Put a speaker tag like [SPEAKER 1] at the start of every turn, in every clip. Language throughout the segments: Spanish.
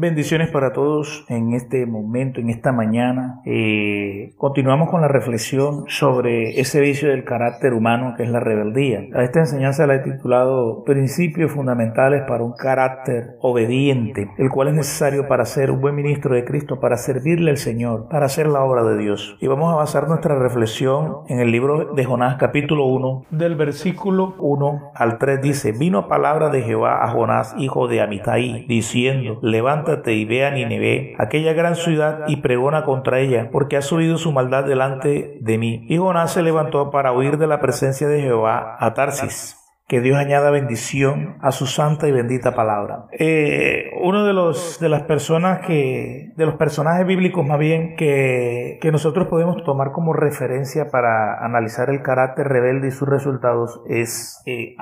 [SPEAKER 1] Bendiciones para todos en este momento, en esta mañana. Eh, continuamos con la reflexión sobre ese vicio del carácter humano que es la rebeldía. A esta enseñanza la he titulado Principios fundamentales para un carácter obediente, el cual es necesario para ser un buen ministro de Cristo, para servirle al Señor, para hacer la obra de Dios. Y vamos a basar nuestra reflexión en el libro de Jonás capítulo 1, del versículo 1 al 3 dice, vino palabra de Jehová a Jonás, hijo de Amitai, diciendo, levanta y ve a Nineveh, aquella gran ciudad, y pregona contra ella, porque ha subido su maldad delante de mí. Y Jonás se levantó para huir de la presencia de Jehová a Tarsis que Dios añada bendición a su santa y bendita palabra. Eh, uno de los de las personas que de los personajes bíblicos más bien que, que nosotros podemos tomar como referencia para analizar el carácter rebelde y sus resultados es eh.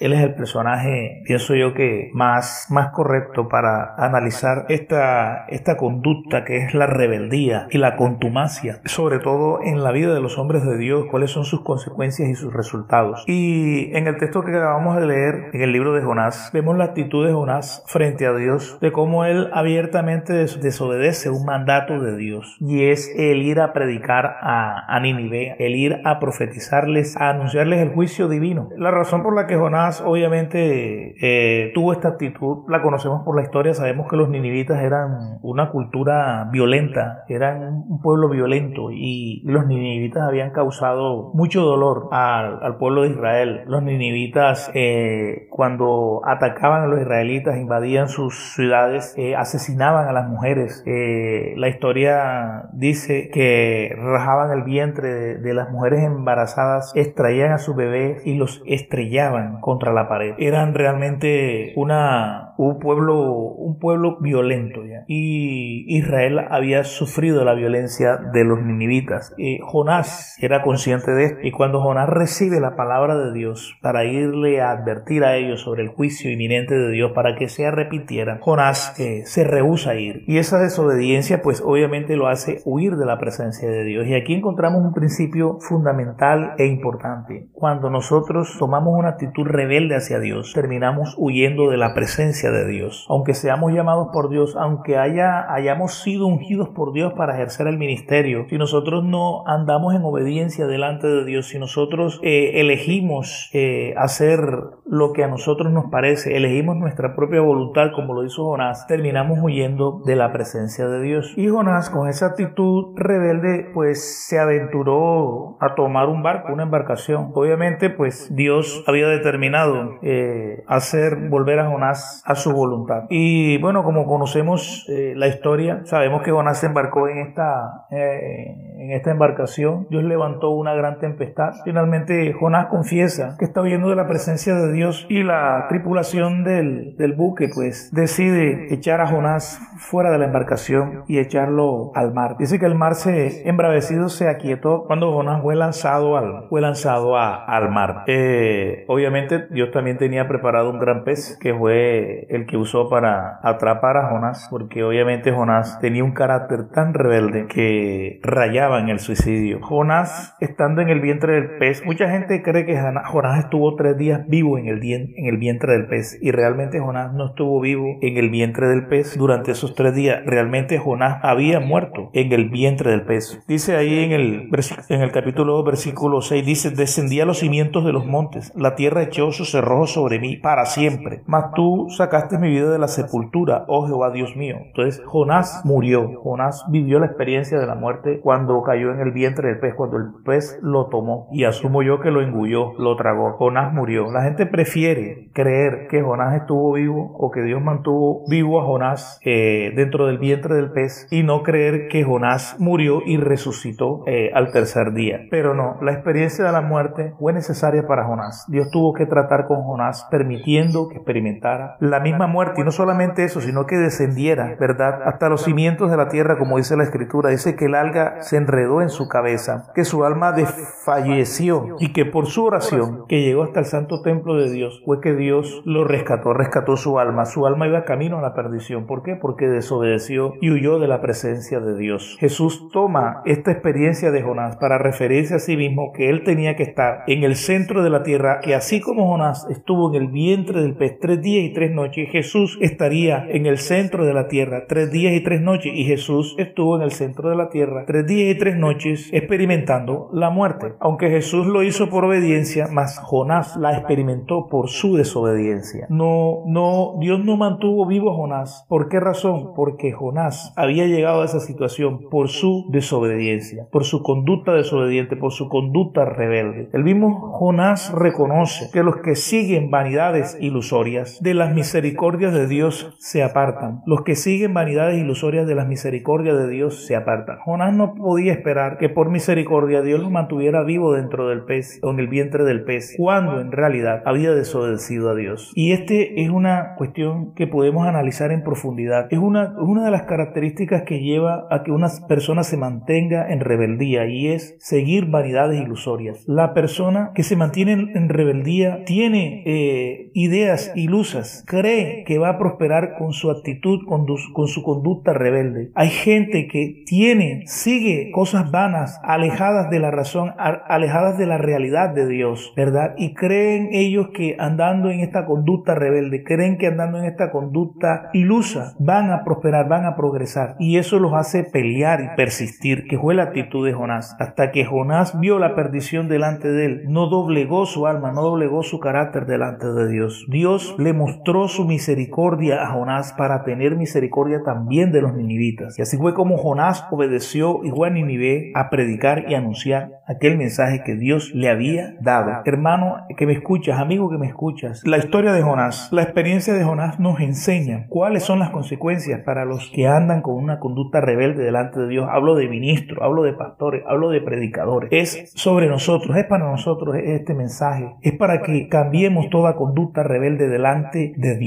[SPEAKER 1] Él es el personaje, pienso yo que más más correcto para analizar esta esta conducta que es la rebeldía y la contumacia, sobre todo en la vida de los hombres de Dios, cuáles son sus consecuencias y sus resultados. Y en el texto que acabamos de leer en el libro de Jonás, vemos la actitud de Jonás frente a Dios, de cómo él abiertamente desobedece un mandato de Dios, y es el ir a predicar a, a el ir a profetizarles, a anunciarles el juicio divino. La razón por la que Jonás obviamente eh, tuvo esta actitud, la conocemos por la historia, sabemos que los ninivitas eran una cultura violenta, eran un pueblo violento, y los ninivitas habían causado mucho dolor al, al pueblo de Israel. Los ninivitas eh, cuando atacaban a los israelitas, invadían sus ciudades, eh, asesinaban a las mujeres. Eh, la historia dice que rajaban el vientre de, las mujeres embarazadas, extraían a sus bebés y los estrellaban contra la pared. Eran realmente una, un pueblo, un pueblo violento ya. Y Israel había sufrido la violencia de los ninivitas. Jonás era consciente de esto y cuando Jonás recibe la palabra de Dios para irle a advertir a ellos sobre el juicio inminente de Dios para que se arrepintieran, Jonás eh, se rehúsa a ir. Y esa desobediencia pues obviamente lo hace huir de la presencia de Dios. Y aquí encontramos un principio fundamental e importante. Cuando nosotros tomamos una actitud rebelde hacia Dios, terminamos huyendo de la presencia de Dios. Aunque seamos llamados por Dios, aunque haya, hayamos sido ungidos por Dios para ejercer el ministerio, si nosotros no andamos en obediencia delante de Dios, si nosotros eh, elegimos eh, hacer lo que a nosotros nos parece, elegimos nuestra propia voluntad como lo hizo Jonás, terminamos huyendo de la presencia de Dios. Y Jonás con esa actitud rebelde pues se aventuró a tomar un barco, una embarcación. Obviamente pues Dios había determinado eh, hacer volver a Jonás a su voluntad. Y bueno, como conocemos eh, la historia, sabemos que Jonás se embarcó en esta, eh, en esta embarcación. Dios levantó una gran tempestad. Finalmente Jonás confiesa que está viendo de la presencia de Dios y la tripulación del, del buque pues decide echar a Jonás fuera de la embarcación y echarlo al mar. Dice que el mar se embravecido se aquietó cuando Jonás fue lanzado al, fue lanzado al mar. Eh, obviamente Dios también tenía preparado un gran pez que fue el que usó para atrapar a Jonás porque obviamente Jonás tenía un carácter tan rebelde que rayaba en el suicidio. Jonás estando en el vientre del pez, mucha gente cree que Jonás estuvo tres días vivo en el, en el vientre del pez y realmente Jonás no estuvo vivo en el vientre del pez durante esos tres días. Realmente Jonás había muerto en el vientre del pez. Dice ahí en el, en el capítulo 2, versículo 6, dice, descendí a los cimientos de los montes, la tierra echó su cerrojo sobre mí para siempre, mas tú mi vida de la sepultura, oh Jehová Dios mío. Entonces Jonás murió, Jonás vivió la experiencia de la muerte cuando cayó en el vientre del pez, cuando el pez lo tomó y asumo yo que lo engulló, lo tragó. Jonás murió. La gente prefiere creer que Jonás estuvo vivo o que Dios mantuvo vivo a Jonás eh, dentro del vientre del pez y no creer que Jonás murió y resucitó eh, al tercer día. Pero no, la experiencia de la muerte fue necesaria para Jonás. Dios tuvo que tratar con Jonás permitiendo que experimentara la misma muerte y no solamente eso, sino que descendiera, ¿verdad? Hasta los cimientos de la tierra, como dice la escritura. Dice que el alga se enredó en su cabeza, que su alma desfalleció y que por su oración que llegó hasta el santo templo de Dios fue que Dios lo rescató, rescató su alma. Su alma iba camino a la perdición. ¿Por qué? Porque desobedeció y huyó de la presencia de Dios. Jesús toma esta experiencia de Jonás para referirse a sí mismo que él tenía que estar en el centro de la tierra, que así como Jonás estuvo en el vientre del pez tres días y tres noches, Jesús estaría en el centro de la tierra tres días y tres noches y Jesús estuvo en el centro de la tierra tres días y tres noches experimentando la muerte. Aunque Jesús lo hizo por obediencia, mas Jonás la experimentó por su desobediencia. No, no, Dios no mantuvo vivo a Jonás. ¿Por qué razón? Porque Jonás había llegado a esa situación por su desobediencia, por su conducta desobediente, por su conducta rebelde. El mismo Jonás reconoce que los que siguen vanidades ilusorias de las misericordias de Dios se apartan. Los que siguen vanidades ilusorias de las misericordias de Dios se apartan. Jonás no podía esperar que por misericordia Dios lo mantuviera vivo dentro del pez o en el vientre del pez, cuando en realidad había desobedecido a Dios. Y este es una cuestión que podemos analizar en profundidad. Es una, una de las características que lleva a que una persona se mantenga en rebeldía y es seguir vanidades ilusorias. La persona que se mantiene en rebeldía tiene eh, ideas ilusas, cree que va a prosperar con su actitud, con, con su conducta rebelde. Hay gente que tiene, sigue cosas vanas, alejadas de la razón, alejadas de la realidad de Dios, ¿verdad? Y creen ellos que andando en esta conducta rebelde, creen que andando en esta conducta ilusa van a prosperar, van a progresar. Y eso los hace pelear y persistir, que fue la actitud de Jonás. Hasta que Jonás vio la perdición delante de él, no doblegó su alma, no doblegó su carácter delante de Dios. Dios le mostró su misericordia a Jonás para tener misericordia también de los ninivitas. Y así fue como Jonás obedeció igual a Ninive a predicar y anunciar aquel mensaje que Dios le había dado. Hermano que me escuchas, amigo que me escuchas, la historia de Jonás, la experiencia de Jonás nos enseña cuáles son las consecuencias para los que andan con una conducta rebelde delante de Dios. Hablo de ministros, hablo de pastores, hablo de predicadores. Es sobre nosotros, es para nosotros este mensaje. Es para que cambiemos toda conducta rebelde delante de Dios.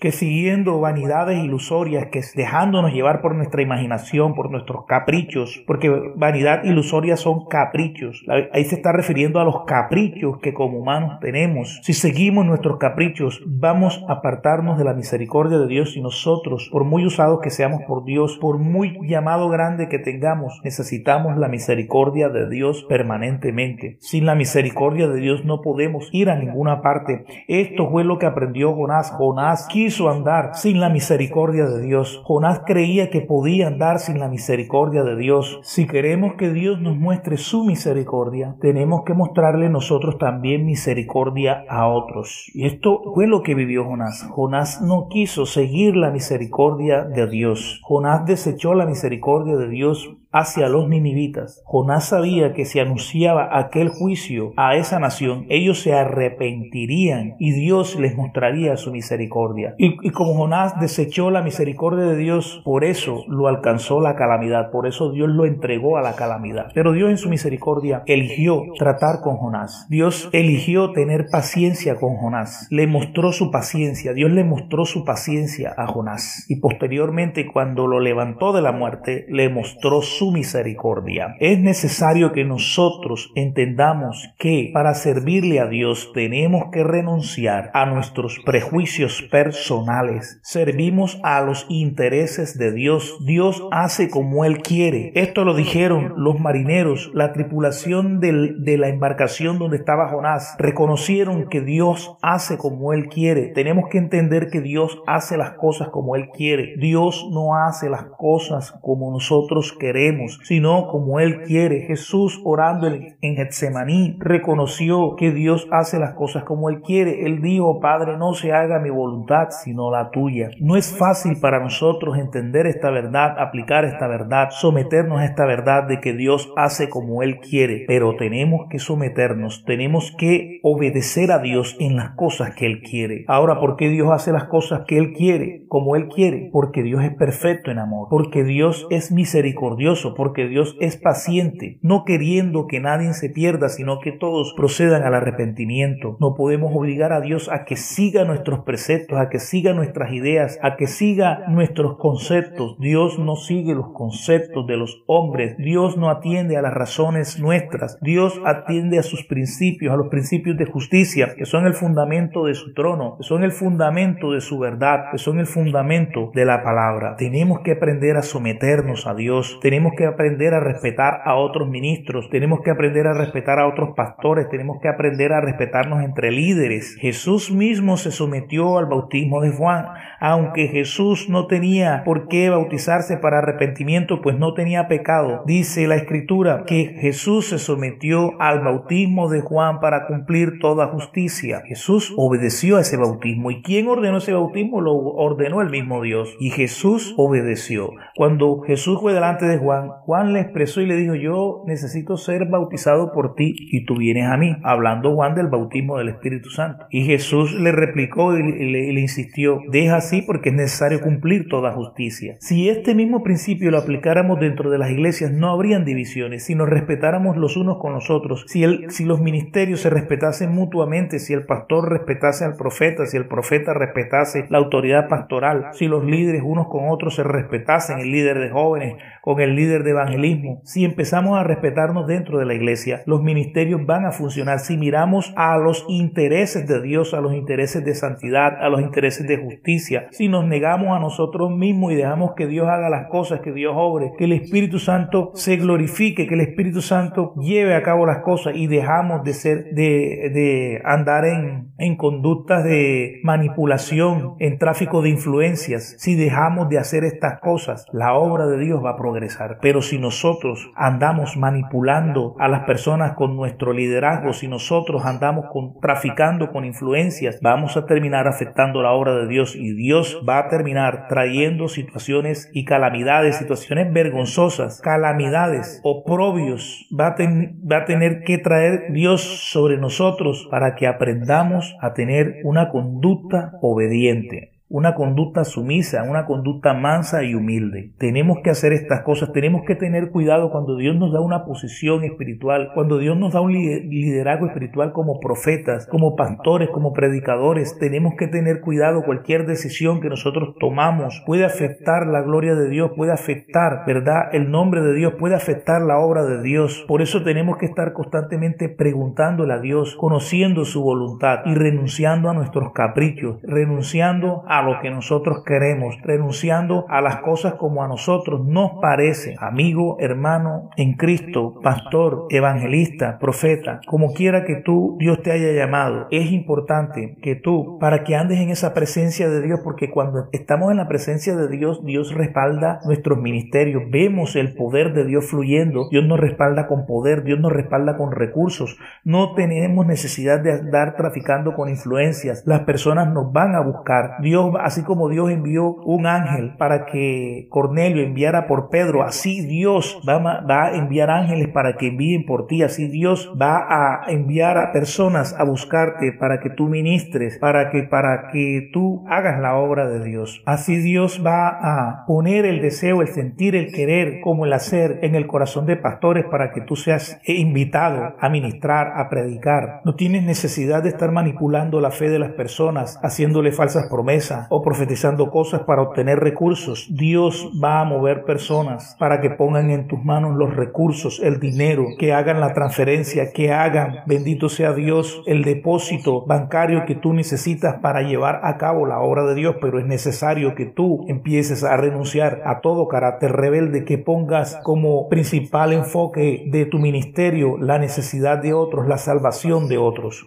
[SPEAKER 1] Que siguiendo vanidades ilusorias, que dejándonos llevar por nuestra imaginación, por nuestros caprichos, porque vanidad ilusoria son caprichos. Ahí se está refiriendo a los caprichos que como humanos tenemos. Si seguimos nuestros caprichos, vamos a apartarnos de la misericordia de Dios y nosotros, por muy usados que seamos por Dios, por muy llamado grande que tengamos, necesitamos la misericordia de Dios permanentemente. Sin la misericordia de Dios no podemos ir a ninguna parte. Esto fue lo que aprendió Jonás. Jonás quiso andar sin la misericordia de Dios. Jonás creía que podía andar sin la misericordia de Dios. Si queremos que Dios nos muestre su misericordia, tenemos que mostrarle nosotros también misericordia a otros. Y esto fue lo que vivió Jonás. Jonás no quiso seguir la misericordia de Dios. Jonás desechó la misericordia de Dios hacia los ninivitas. Jonás sabía que si anunciaba aquel juicio a esa nación, ellos se arrepentirían y Dios les mostraría su misericordia. Y, como Jonás desechó la misericordia de Dios, por eso lo alcanzó la calamidad, por eso Dios lo entregó a la calamidad. Pero Dios en su misericordia eligió tratar con Jonás. Dios eligió tener paciencia con Jonás. Le mostró su paciencia. Dios le mostró su paciencia a Jonás. Y posteriormente cuando lo levantó de la muerte, le mostró su misericordia. Es necesario que nosotros entendamos que para servirle a Dios tenemos que renunciar a nuestros prejuicios personales. Servimos a los intereses de Dios. Dios hace como Él quiere. Esto lo dijeron los marineros, la tripulación de la embarcación donde estaba Jonás. Reconocieron que Dios hace como Él quiere. Tenemos que entender que Dios hace las cosas como Él quiere. Dios no hace las cosas como nosotros queremos sino como Él quiere. Jesús orando en Getsemaní reconoció que Dios hace las cosas como Él quiere. Él dijo, Padre, no se haga mi voluntad, sino la tuya. No es fácil para nosotros entender esta verdad, aplicar esta verdad, someternos a esta verdad de que Dios hace como Él quiere, pero tenemos que someternos, tenemos que obedecer a Dios en las cosas que Él quiere. Ahora, ¿por qué Dios hace las cosas que Él quiere, como Él quiere? Porque Dios es perfecto en amor, porque Dios es misericordioso porque Dios es paciente, no queriendo que nadie se pierda, sino que todos procedan al arrepentimiento. No podemos obligar a Dios a que siga nuestros preceptos, a que siga nuestras ideas, a que siga nuestros conceptos. Dios no sigue los conceptos de los hombres. Dios no atiende a las razones nuestras. Dios atiende a sus principios, a los principios de justicia, que son el fundamento de su trono, que son el fundamento de su verdad, que son el fundamento de la palabra. Tenemos que aprender a someternos a Dios. Tenemos que aprender a respetar a otros ministros. Tenemos que aprender a respetar a otros pastores. Tenemos que aprender a respetarnos entre líderes. Jesús mismo se sometió al bautismo de Juan, aunque Jesús no tenía por qué bautizarse para arrepentimiento, pues no tenía pecado. Dice la escritura que Jesús se sometió al bautismo de Juan para cumplir toda justicia. Jesús obedeció a ese bautismo. ¿Y quién ordenó ese bautismo? Lo ordenó el mismo Dios. Y Jesús obedeció. Cuando Jesús fue delante de Juan, Juan le expresó y le dijo, yo necesito ser bautizado por ti y tú vienes a mí. Hablando Juan del bautismo del Espíritu Santo. Y Jesús le replicó y le, le insistió, deja así porque es necesario cumplir toda justicia. Si este mismo principio lo aplicáramos dentro de las iglesias, no habrían divisiones. Si nos respetáramos los unos con los otros, si, el, si los ministerios se respetasen mutuamente, si el pastor respetase al profeta, si el profeta respetase la autoridad pastoral, si los líderes unos con otros se respetasen, el líder de jóvenes con el líder de evangelismo, si empezamos a respetarnos dentro de la iglesia, los ministerios van a funcionar. Si miramos a los intereses de Dios, a los intereses de santidad, a los intereses de justicia, si nos negamos a nosotros mismos y dejamos que Dios haga las cosas, que Dios obre, que el Espíritu Santo se glorifique, que el Espíritu Santo lleve a cabo las cosas y dejamos de ser, de, andar en conductas de manipulación, en tráfico de influencias, si dejamos de hacer estas cosas, la obra de Dios va a progresar. Pero si nosotros andamos manipulando a las personas con nuestro liderazgo, si nosotros andamos traficando con influencias, vamos a terminar afectando la obra de Dios y Dios va a terminar trayendo situaciones y calamidades, situaciones vergonzosas, calamidades, oprobios, va a tener que traer Dios sobre nosotros para que aprendamos a tener una conducta obediente una conducta sumisa, una conducta mansa y humilde. Tenemos que hacer estas cosas, tenemos que tener cuidado cuando Dios nos da una posición espiritual, cuando Dios nos da un liderazgo espiritual como profetas, como pastores, como predicadores. Tenemos que tener cuidado, cualquier decisión que nosotros tomamos puede afectar la gloria de Dios, puede afectar, ¿verdad? El nombre de Dios, puede afectar la obra de Dios. Por eso tenemos que estar constantemente preguntándole a Dios, conociendo su voluntad y renunciando a nuestros caprichos, renunciando a lo que nosotros queremos, renunciando a las cosas como a nosotros nos parece, amigo, hermano en Cristo, pastor, evangelista, profeta, como quiera que tú Dios te haya llamado, es importante que tú, para que andes en esa presencia de Dios, porque cuando estamos en la presencia de Dios, Dios respalda nuestros ministerios, vemos el poder de Dios fluyendo, Dios nos respalda con poder, Dios nos respalda con recursos, no tenemos necesidad de andar traficando con influencias, las personas nos van a buscar, Dios así como Dios envió un ángel para que Cornelio enviara por Pedro, así Dios va, a enviar ángeles para que envíen por ti, así Dios va a enviar a personas a buscarte para que tú ministres, para que, para que tú hagas la obra de Dios. Así Dios va a poner el deseo, el sentir, el querer, como el hacer en el corazón de pastores para que tú seas invitado a ministrar, a predicar. No tienes necesidad de estar manipulando la fe de las personas, haciéndole falsas promesas, o profetizando cosas para obtener recursos. Dios va a mover personas para que pongan en tus manos los recursos, el dinero, que hagan la transferencia, que hagan, bendito sea Dios, el depósito bancario que tú necesitas para llevar a cabo la obra de Dios, pero es necesario que tú empieces a renunciar a todo carácter rebelde, que pongas como principal enfoque de tu ministerio la necesidad de otros, la salvación de otros.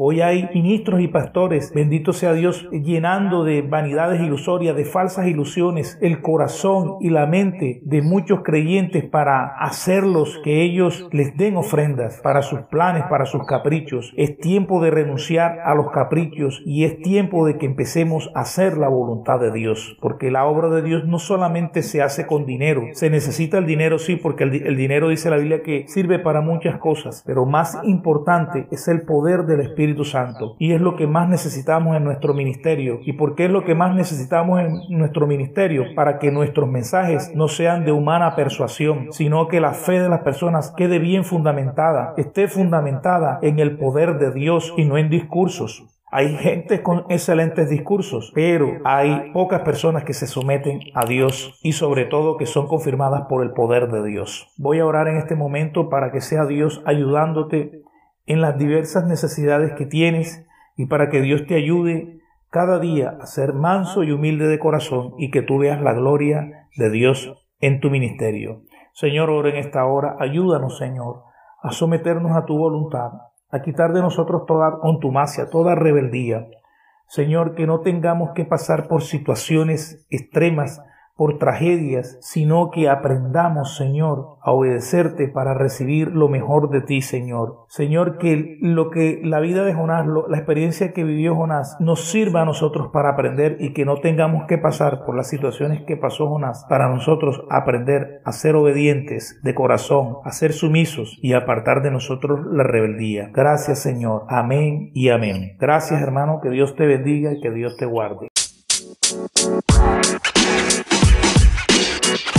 [SPEAKER 1] Hoy hay ministros y pastores, bendito sea Dios, llenando de vanidades ilusorias, de falsas ilusiones, el corazón y la mente de muchos creyentes para hacerlos que ellos les den ofrendas para sus planes, para sus caprichos. Es tiempo de renunciar a los caprichos y es tiempo de que empecemos a hacer la voluntad de Dios, porque la obra de Dios no solamente se hace con dinero, se necesita el dinero sí, porque el, dinero dice la Biblia que sirve para muchas cosas, pero más importante es el poder del Espíritu Espíritu Santo. Y es lo que más necesitamos en nuestro ministerio. ¿Y por qué es lo que más necesitamos en nuestro ministerio? Para que nuestros mensajes no sean de humana persuasión, sino que la fe de las personas quede bien fundamentada, esté fundamentada en el poder de Dios y no en discursos. Hay gente con excelentes discursos, pero hay pocas personas que se someten a Dios y sobre todo que son confirmadas por el poder de Dios. Voy a orar en este momento para que sea Dios ayudándote en las diversas necesidades que tienes y para que Dios te ayude cada día a ser manso y humilde de corazón y que tú veas la gloria de Dios en tu ministerio. Señor, ora en esta hora, ayúdanos, Señor, a someternos a tu voluntad a quitar de nosotros toda contumacia, toda rebeldía. Señor, que no tengamos que pasar por situaciones extremas por tragedias, sino que aprendamos, Señor, a obedecerte para recibir lo mejor de ti, Señor. Señor, que lo que la vida de Jonás, la experiencia que vivió Jonás, nos sirva a nosotros para aprender y que no tengamos que pasar por las situaciones que pasó Jonás, para nosotros aprender a ser obedientes de corazón, a ser sumisos y apartar de nosotros la rebeldía. Gracias, Señor. Amén y amén. Gracias, hermano. Que Dios te bendiga y que Dios te guarde. Thank you.